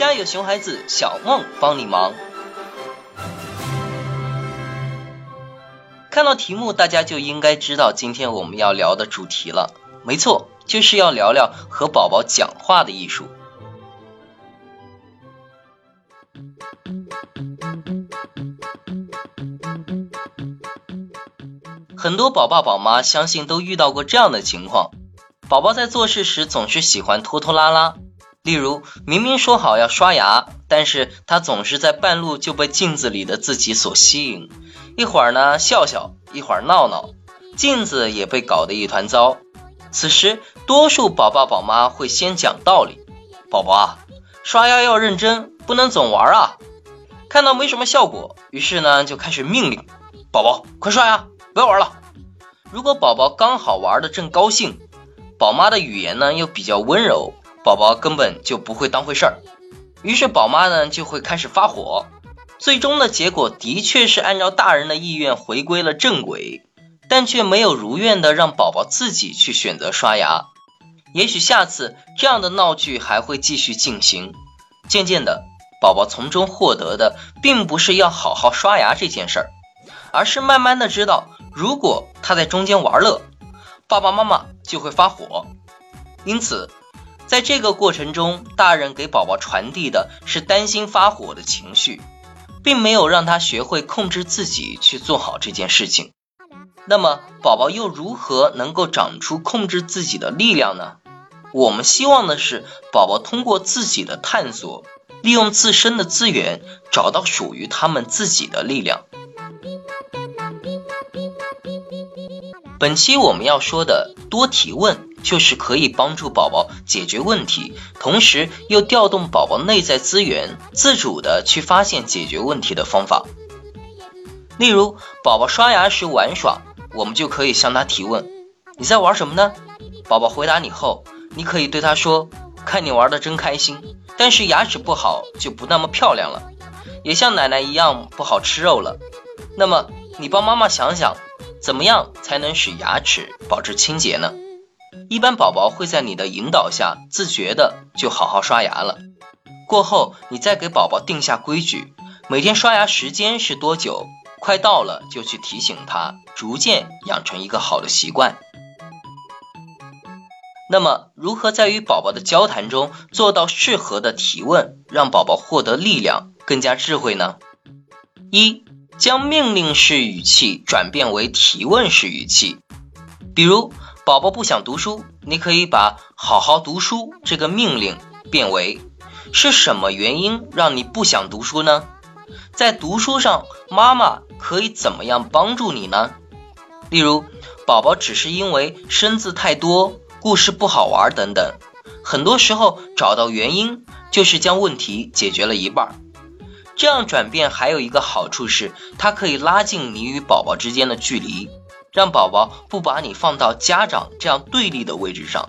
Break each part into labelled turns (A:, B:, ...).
A: 家有熊孩子，小梦帮你忙。看到题目，大家就应该知道今天我们要聊的主题了。没错，就是要聊聊和宝宝讲话的艺术。很多宝爸宝妈相信都遇到过这样的情况：宝宝在做事时总是喜欢拖拖拉拉。例如，明明说好要刷牙，但是他总是在半路就被镜子里的自己所吸引，一会儿呢笑笑，一会儿闹闹，镜子也被搞得一团糟。此时，多数宝爸宝妈会先讲道理：“宝宝啊，刷牙要认真，不能总玩啊。”看到没什么效果，于是呢就开始命令：“宝宝，快刷牙，不要玩了。”如果宝宝刚好玩的正高兴，宝妈的语言呢又比较温柔。宝宝根本就不会当回事儿，于是宝妈呢就会开始发火，最终的结果的确是按照大人的意愿回归了正轨，但却没有如愿的让宝宝自己去选择刷牙。也许下次这样的闹剧还会继续进行，渐渐的，宝宝从中获得的并不是要好好刷牙这件事儿，而是慢慢的知道，如果他在中间玩乐，爸爸妈妈就会发火，因此。在这个过程中，大人给宝宝传递的是担心发火的情绪，并没有让他学会控制自己去做好这件事情。那么，宝宝又如何能够长出控制自己的力量呢？我们希望的是，宝宝通过自己的探索，利用自身的资源，找到属于他们自己的力量。本期我们要说的多提问。就是可以帮助宝宝解决问题，同时又调动宝宝内在资源，自主的去发现解决问题的方法。例如，宝宝刷牙时玩耍，我们就可以向他提问：“你在玩什么呢？”宝宝回答你后，你可以对他说：“看你玩的真开心，但是牙齿不好就不那么漂亮了，也像奶奶一样不好吃肉了。那么，你帮妈妈想想，怎么样才能使牙齿保持清洁呢？”一般宝宝会在你的引导下自觉的就好好刷牙了。过后你再给宝宝定下规矩，每天刷牙时间是多久？快到了就去提醒他，逐渐养成一个好的习惯。那么如何在与宝宝的交谈中做到适合的提问，让宝宝获得力量，更加智慧呢？一，将命令式语气转变为提问式语气，比如。宝宝不想读书，你可以把“好好读书”这个命令变为“是什么原因让你不想读书呢？在读书上，妈妈可以怎么样帮助你呢？”例如，宝宝只是因为生字太多、故事不好玩等等，很多时候找到原因就是将问题解决了一半。这样转变还有一个好处是，它可以拉近你与宝宝之间的距离。让宝宝不把你放到家长这样对立的位置上，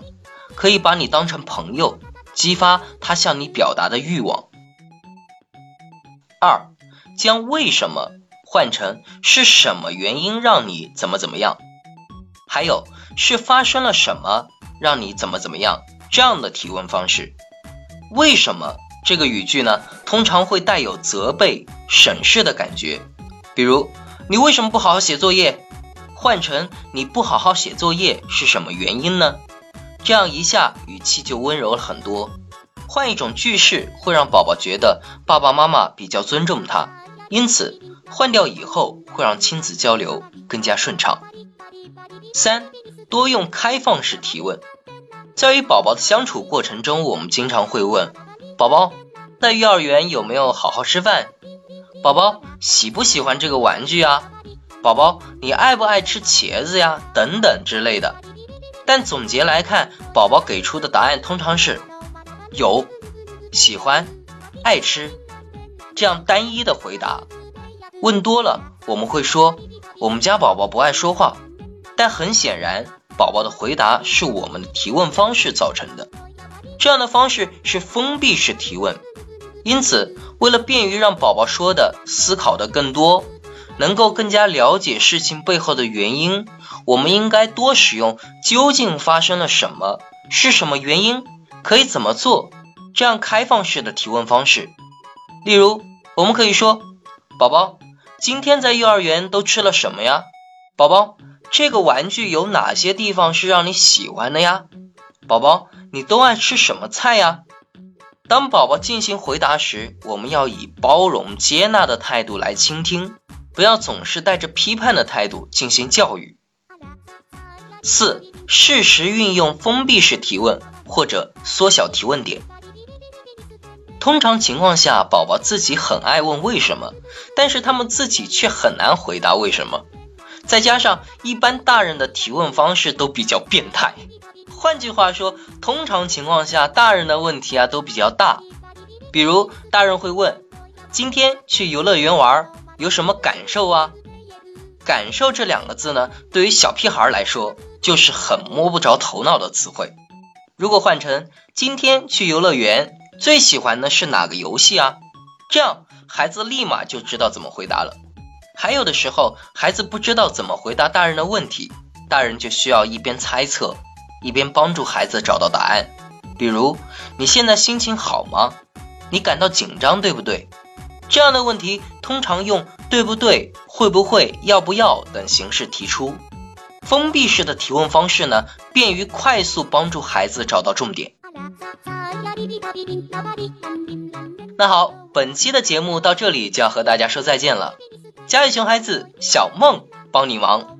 A: 可以把你当成朋友，激发他向你表达的欲望。二，将为什么换成是什么原因让你怎么怎么样，还有是发生了什么让你怎么怎么样这样的提问方式。为什么这个语句呢？通常会带有责备、审视的感觉，比如你为什么不好好写作业？换成你不好好写作业是什么原因呢？这样一下语气就温柔了很多。换一种句式会让宝宝觉得爸爸妈妈比较尊重他，因此换掉以后会让亲子交流更加顺畅。三，多用开放式提问。在与宝宝的相处过程中，我们经常会问宝宝在幼儿园有没有好好吃饭？宝宝喜不喜欢这个玩具啊？宝宝，你爱不爱吃茄子呀？等等之类的。但总结来看，宝宝给出的答案通常是有、喜欢、爱吃这样单一的回答。问多了，我们会说我们家宝宝不爱说话。但很显然，宝宝的回答是我们的提问方式造成的。这样的方式是封闭式提问。因此，为了便于让宝宝说的、思考的更多。能够更加了解事情背后的原因，我们应该多使用“究竟发生了什么？是什么原因？可以怎么做？”这样开放式的提问方式。例如，我们可以说：“宝宝，今天在幼儿园都吃了什么呀？”“宝宝，这个玩具有哪些地方是让你喜欢的呀？”“宝宝，你都爱吃什么菜呀？”当宝宝进行回答时，我们要以包容接纳的态度来倾听，不要总是带着批判的态度进行教育。四、适时运用封闭式提问或者缩小提问点。通常情况下，宝宝自己很爱问为什么，但是他们自己却很难回答为什么。再加上一般大人的提问方式都比较变态。换句话说，通常情况下，大人的问题啊都比较大。比如，大人会问：“今天去游乐园玩有什么感受啊？”感受这两个字呢，对于小屁孩来说就是很摸不着头脑的词汇。如果换成“今天去游乐园”。最喜欢的是哪个游戏啊？这样孩子立马就知道怎么回答了。还有的时候，孩子不知道怎么回答大人的问题，大人就需要一边猜测，一边帮助孩子找到答案。比如，你现在心情好吗？你感到紧张对不对？这样的问题通常用对不对、会不会、要不要等形式提出。封闭式的提问方式呢，便于快速帮助孩子找到重点。那好，本期的节目到这里就要和大家说再见了。家有熊孩子，小梦帮你忙。